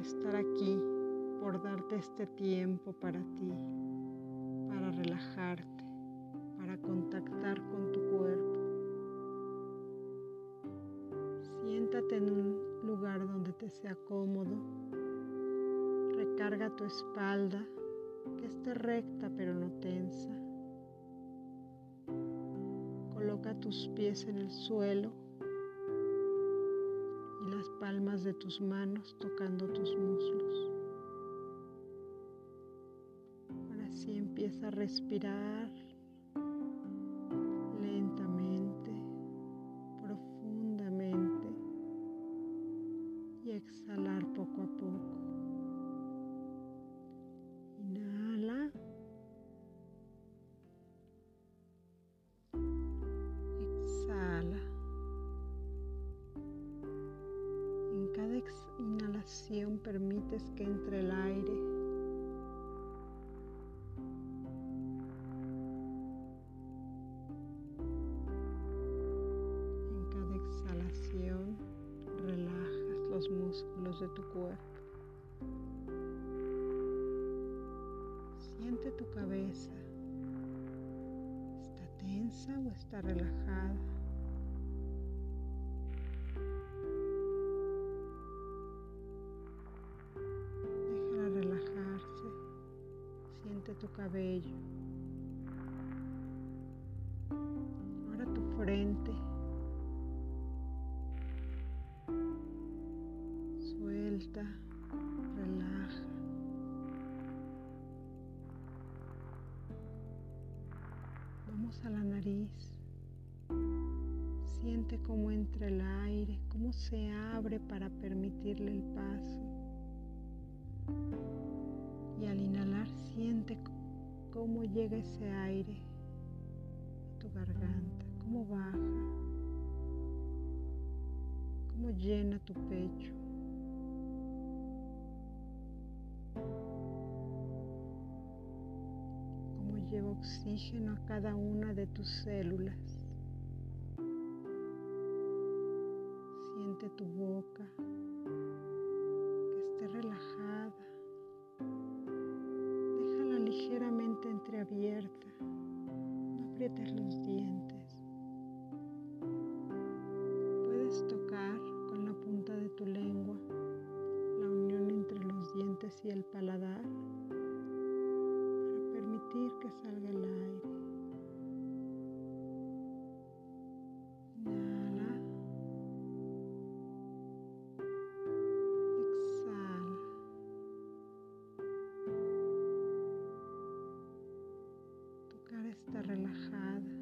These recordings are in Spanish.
estar aquí, por darte este tiempo para ti, para relajarte, para contactar con tu cuerpo. Siéntate en un lugar donde te sea cómodo. Recarga tu espalda, que esté recta pero no tensa. Coloca tus pies en el suelo las palmas de tus manos tocando tus muslos. Ahora sí empieza a respirar lentamente, profundamente y exhalar poco a poco. Inhalación permites que entre el aire. En cada exhalación relajas los músculos de tu cuerpo. Siente tu cabeza. ¿Está tensa o está relajada? A la nariz. Siente cómo entra el aire, cómo se abre para permitirle el paso. Y al inhalar siente cómo llega ese aire a tu garganta, cómo baja, cómo llena tu pecho. Lleva oxígeno a cada una de tus células. Siente tu boca que esté relajada. Déjala ligeramente entreabierta. No aprietes los dientes. Puedes tocar con la punta de tu lengua la unión entre los dientes y el paladar permitir que salga el aire. Inhala. Exhala. Tu cara está relajada.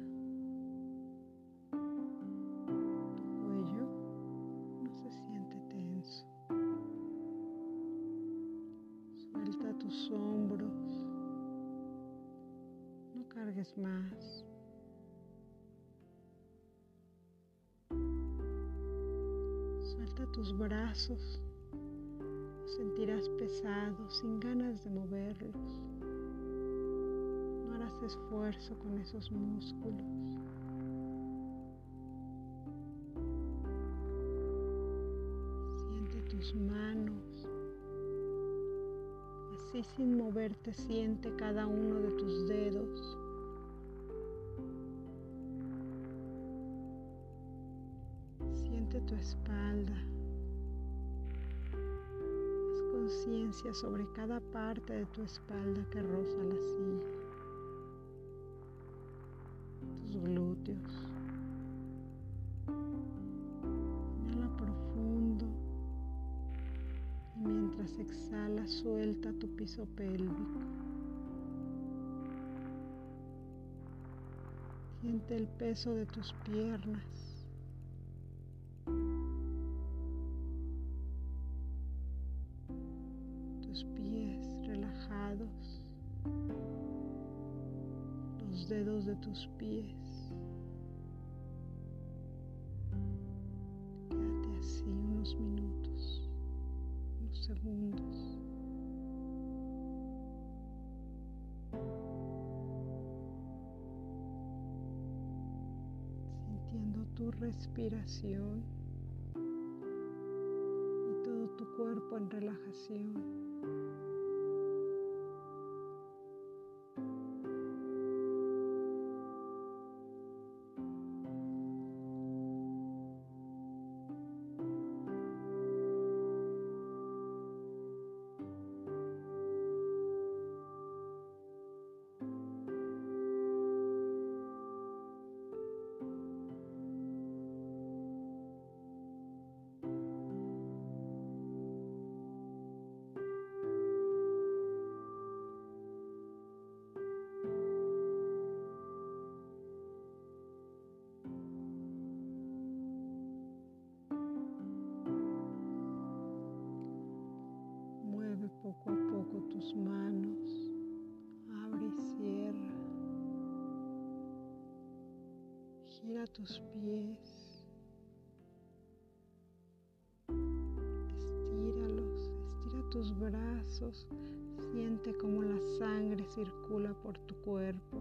Cargues más. Suelta tus brazos. Los sentirás pesados, sin ganas de moverlos. No harás esfuerzo con esos músculos. Siente tus manos. Así sin moverte siente cada uno de tus dedos. Siente tu espalda. Haz conciencia sobre cada parte de tu espalda que roza la silla. Tus glúteos. Exhala, suelta tu piso pélvico. Siente el peso de tus piernas. Tus pies relajados. Los dedos de tus pies. Segundos. Sintiendo tu respiración y todo tu cuerpo en relajación. Poco a poco tus manos, abre y cierra, gira tus pies, estíralos, estira tus brazos, siente como la sangre circula por tu cuerpo.